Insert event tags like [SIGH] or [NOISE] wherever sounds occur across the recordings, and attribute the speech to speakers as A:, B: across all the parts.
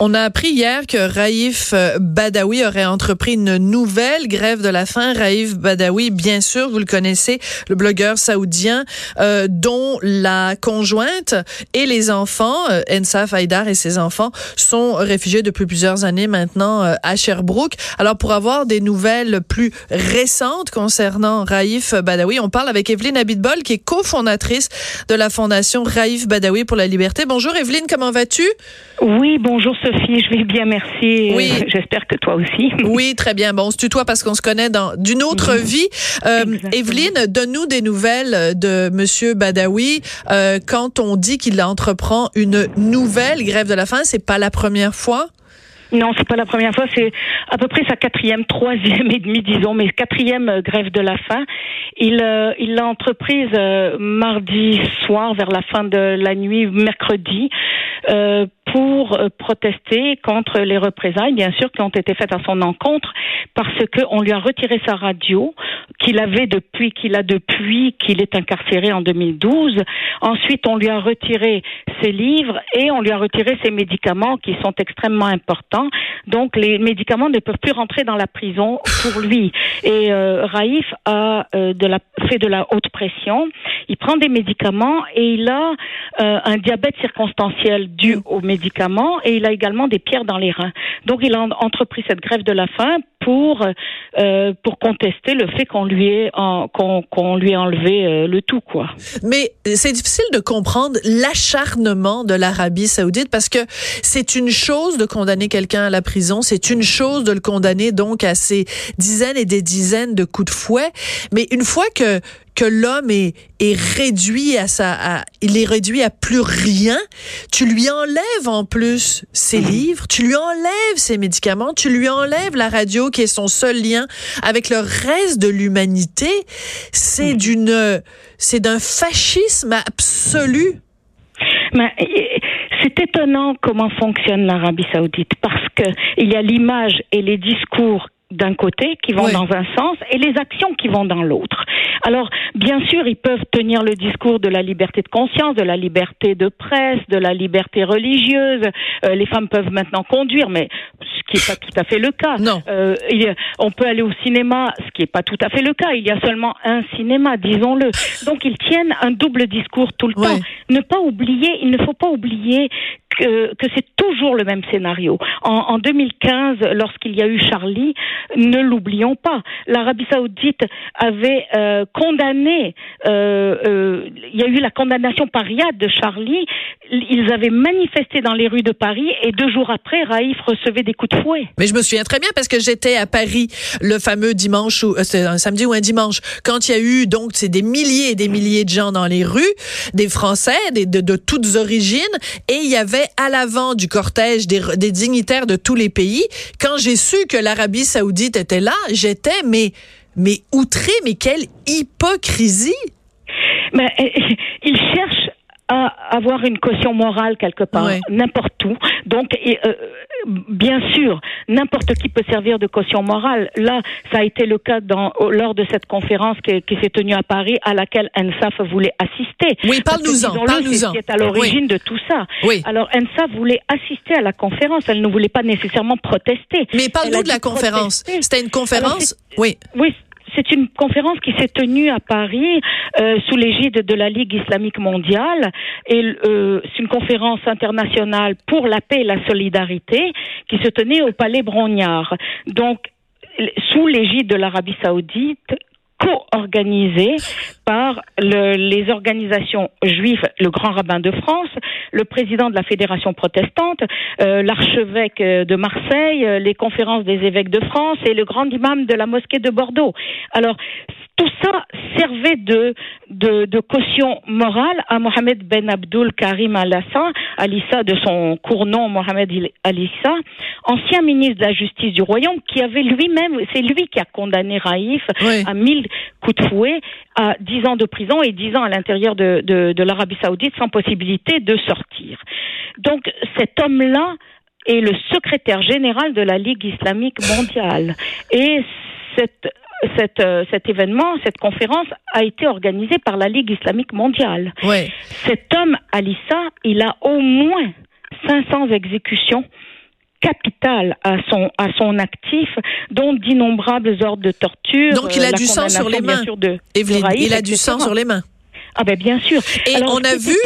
A: On a appris hier que Raif euh, Badawi aurait entrepris une nouvelle grève de la faim. Raif Badawi, bien sûr, vous le connaissez, le blogueur saoudien euh, dont la conjointe et les enfants, euh, Ensaf Haïdar et ses enfants, sont réfugiés depuis plusieurs années maintenant euh, à Sherbrooke. Alors pour avoir des nouvelles plus récentes concernant Raif Badawi, on parle avec Evelyne Abitbol qui est cofondatrice de la fondation Raif Badawi pour la liberté. Bonjour Evelyne, comment vas-tu?
B: Oui, bonjour Sophie, je vais bien, merci. Oui. J'espère que toi aussi.
A: Oui, très bien. Bon, on se tutoie parce qu'on se connaît dans d'une autre vie. Euh, Evelyne, donne-nous des nouvelles de Monsieur Badawi. Euh, quand on dit qu'il entreprend une nouvelle grève de la faim, c'est pas la première fois.
B: Non, c'est pas la première fois. C'est à peu près sa quatrième, troisième et demi, disons, mais quatrième euh, grève de la faim. Il euh, l'a entreprise euh, mardi soir, vers la fin de la nuit, mercredi, euh, pour protester contre les représailles, bien sûr, qui ont été faites à son encontre, parce qu'on lui a retiré sa radio, qu'il avait depuis, qu'il a depuis qu'il est incarcéré en 2012. Ensuite, on lui a retiré ses livres et on lui a retiré ses médicaments qui sont extrêmement importants. Donc, les médicaments ne peuvent plus rentrer dans la prison pour lui. Et euh, Raif a euh, de la, fait de la haute pression. Il prend des médicaments et il a euh, un diabète circonstanciel dû aux médicaments et il a également des pierres dans les reins. Donc il a entrepris cette grève de la faim pour euh, pour contester le fait qu'on lui ait qu'on lui ait enlevé euh, le tout quoi.
A: Mais c'est difficile de comprendre l'acharnement de l'Arabie Saoudite parce que c'est une chose de condamner quelqu'un à la prison, c'est une chose de le condamner donc à ces dizaines et des dizaines de coups de fouet, mais une fois que que l'homme est, est réduit à sa, il est réduit à plus rien. Tu lui enlèves en plus ses livres, tu lui enlèves ses médicaments, tu lui enlèves la radio qui est son seul lien avec le reste de l'humanité. C'est mhm. d'une, c'est d'un fascisme absolu.
B: Mais c'est étonnant comment fonctionne l'Arabie Saoudite parce que il y a l'image et les discours d'un côté qui vont dans un sens et les actions qui vont dans l'autre. Alors, bien sûr, ils peuvent tenir le discours de la liberté de conscience, de la liberté de presse, de la liberté religieuse. Euh, les femmes peuvent maintenant conduire, mais qui n'est pas tout à fait le cas.
A: Non.
B: Euh, on peut aller au cinéma, ce qui n'est pas tout à fait le cas. Il y a seulement un cinéma, disons-le. Donc, ils tiennent un double discours tout le temps. Ne pas oublier, il ne faut pas oublier que, que c'est toujours le même scénario. En, en 2015, lorsqu'il y a eu Charlie, ne l'oublions pas, l'Arabie Saoudite avait euh, condamné, euh, euh, il y a eu la condamnation par Riyad de Charlie, ils avaient manifesté dans les rues de Paris et deux jours après, Raif recevait des coups de fouet.
A: Mais je me souviens très bien parce que j'étais à Paris le fameux dimanche, ou c'était un samedi ou un dimanche, quand il y a eu donc c'est des milliers et des milliers de gens dans les rues, des Français, des, de, de toutes origines, et il y avait à l'avant du cortège des, des dignitaires de tous les pays. Quand j'ai su que l'Arabie saoudite était là, j'étais, mais, mais outré, mais quelle hypocrisie! [LAUGHS]
B: Mais il cherche à avoir une caution morale quelque part, n'importe où. Donc, euh, bien sûr, n'importe qui peut servir de caution morale. Là, ça a été le cas dans, lors de cette conférence qui, qui s'est tenue à Paris, à laquelle NSAF voulait assister.
A: Oui, parle-nous-en, parle-nous-en.
B: C'est à l'origine de tout ça.
A: Oui.
B: Alors, NSAF voulait assister à la conférence. Elle ne voulait pas nécessairement protester.
A: Mais parle-nous de la conférence. C'était une conférence. oui.
B: Oui, c'est une conférence qui s'est tenue à Paris euh, sous l'égide de la Ligue islamique mondiale et euh, c'est une conférence internationale pour la paix et la solidarité qui se tenait au Palais Brognard. Donc sous l'égide de l'Arabie saoudite, co-organisée par le, les organisations juives, le Grand Rabbin de France, le président de la Fédération protestante, euh, l'archevêque de Marseille, euh, les conférences des évêques de France et le grand imam de la mosquée de Bordeaux. Alors, tout ça servait de, de, de, caution morale à Mohamed Ben Abdul Karim Al-Assa, Alissa de son court nom Mohamed Alissa, ancien ministre de la Justice du Royaume, qui avait lui-même, c'est lui qui a condamné Raif à mille coups de fouet, à dix ans de prison et dix ans à l'intérieur de, de, de l'Arabie Saoudite sans possibilité de sortir. Donc cet homme-là est le secrétaire général de la Ligue islamique mondiale. Et cette cette, euh, cet événement, cette conférence a été organisée par la Ligue islamique mondiale.
A: Ouais.
B: Cet homme, Alissa, il a au moins 500 exécutions capital à son à son actif, dont d'innombrables ordres de torture.
A: Donc il a du sang sur les mains. De, il a du sang sur les mains.
B: Ah ben bien sûr.
A: Et on a vu,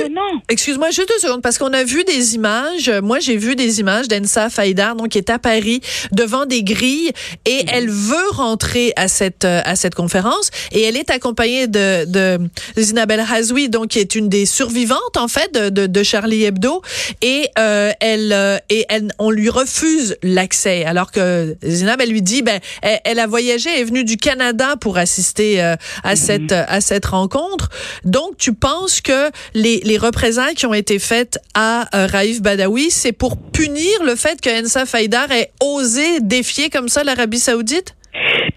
A: excuse-moi juste deux secondes, parce qu'on a vu des images, moi j'ai vu des images d'Ensa Faïdar, donc qui est à Paris devant des grilles et elle veut rentrer à cette à cette conférence et elle est accompagnée de, de Zinabel Hazoui, donc qui est une des survivantes en fait de, de, de Charlie Hebdo et euh, elle euh, et elle, on lui refuse l'accès alors que Zinabel lui dit ben elle, a voyagé, elle est venue du Canada pour assister euh, à mm-hmm. cette à cette rencontre. Donc donc, tu penses que les, les représailles qui ont été faites à euh, Raif Badawi, c'est pour punir le fait que Ensa Faïdar ait osé défier comme ça l'Arabie Saoudite?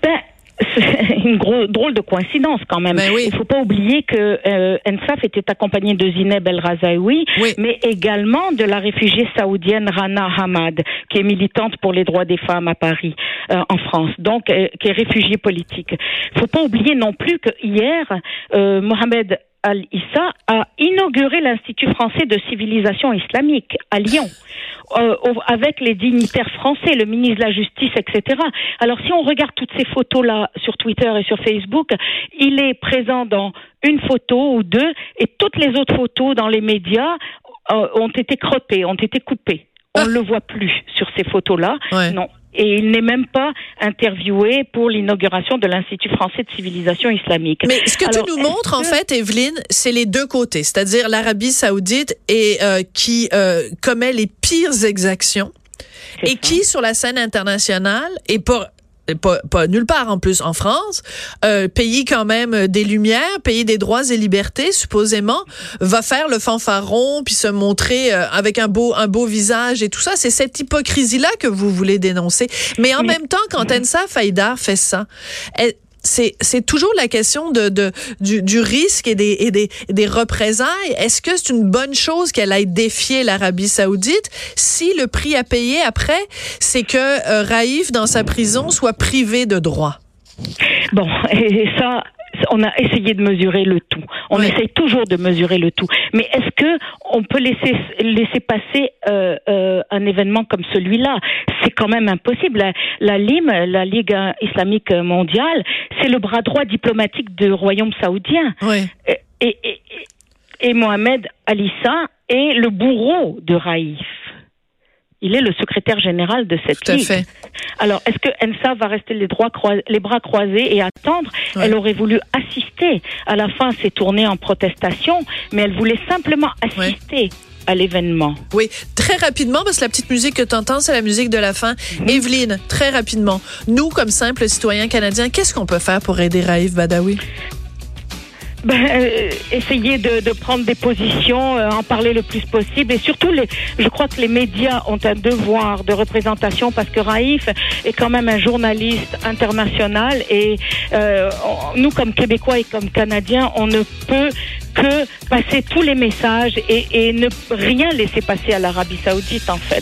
B: Ben, c'est une gros, drôle de coïncidence quand même. Ben Il ne faut pas oublier que euh, Ensaf était accompagné de Zineb El Razaoui, mais également de la réfugiée saoudienne Rana Hamad, qui est militante pour les droits des femmes à Paris, euh, en France, donc euh, qui est réfugiée politique. Il ne faut pas oublier non plus que hier, Mohamed Al-Issa a inauguré l'Institut français de civilisation islamique à Lyon. Euh, avec les dignitaires français, le ministre de la Justice, etc. Alors si on regarde toutes ces photos-là sur Twitter et sur Facebook, il est présent dans une photo ou deux, et toutes les autres photos dans les médias euh, ont été crottées, ont été coupées. On ne le voit plus sur ces photos-là. Non, et il n'est même pas interviewé pour l'inauguration de l'Institut français de civilisation islamique.
A: Mais ce que tu nous montres, en fait, Evelyne, c'est les deux côtés, c'est-à-dire l'Arabie saoudite et euh, qui euh, commet les pires exactions et qui, sur la scène internationale, et pour pas, pas, nulle part en plus en France, euh, pays quand même des lumières, pays des droits et libertés supposément, va faire le fanfaron puis se montrer euh, avec un beau un beau visage et tout ça. C'est cette hypocrisie là que vous voulez dénoncer. Mais en même temps, quand Ensa Faïdar fait ça, elle, c'est toujours la question de, de du, du, risque et des, et des, des représailles. Est-ce que c'est une bonne chose qu'elle aille défier l'Arabie saoudite si le prix à payer après, c'est que euh, Raïf, dans sa prison, soit privé de droits?
B: Bon, [LAUGHS] et ça, on a essayé de mesurer le tout. On essaye toujours de mesurer le tout. Mais est-ce que on peut laisser laisser passer euh, euh, un événement comme celui-là? C'est quand même impossible. La, LIM, la Ligue islamique mondiale, c'est le bras droit diplomatique du royaume saoudien. Et, et, et, Mohamed Alissa est le bourreau de Raïf. Il est le secrétaire général de cette ligue. Alors, est-ce que Ensa va rester les, les bras croisés et attendre? Elle aurait voulu assister. À la fin, c'est tourné en protestation, mais elle voulait simplement assister. à l'événement.
A: Oui, très rapidement, parce que la petite musique que tu entends, c'est la musique de la fin. Mhm. Evelyne, très rapidement, nous, comme simples citoyens canadiens, qu'est-ce qu'on peut faire pour aider Raif Badawi?
B: Ben, euh, essayer de, prendre des positions, euh, en parler le plus possible. Et surtout, je crois que les médias ont un devoir de représentation parce que Raif est quand même un journaliste international et euh, nous, comme Québécois et comme Canadiens, on ne peut que passer tous les messages et ne rien laisser passer à l'Arabie saoudite, en fait.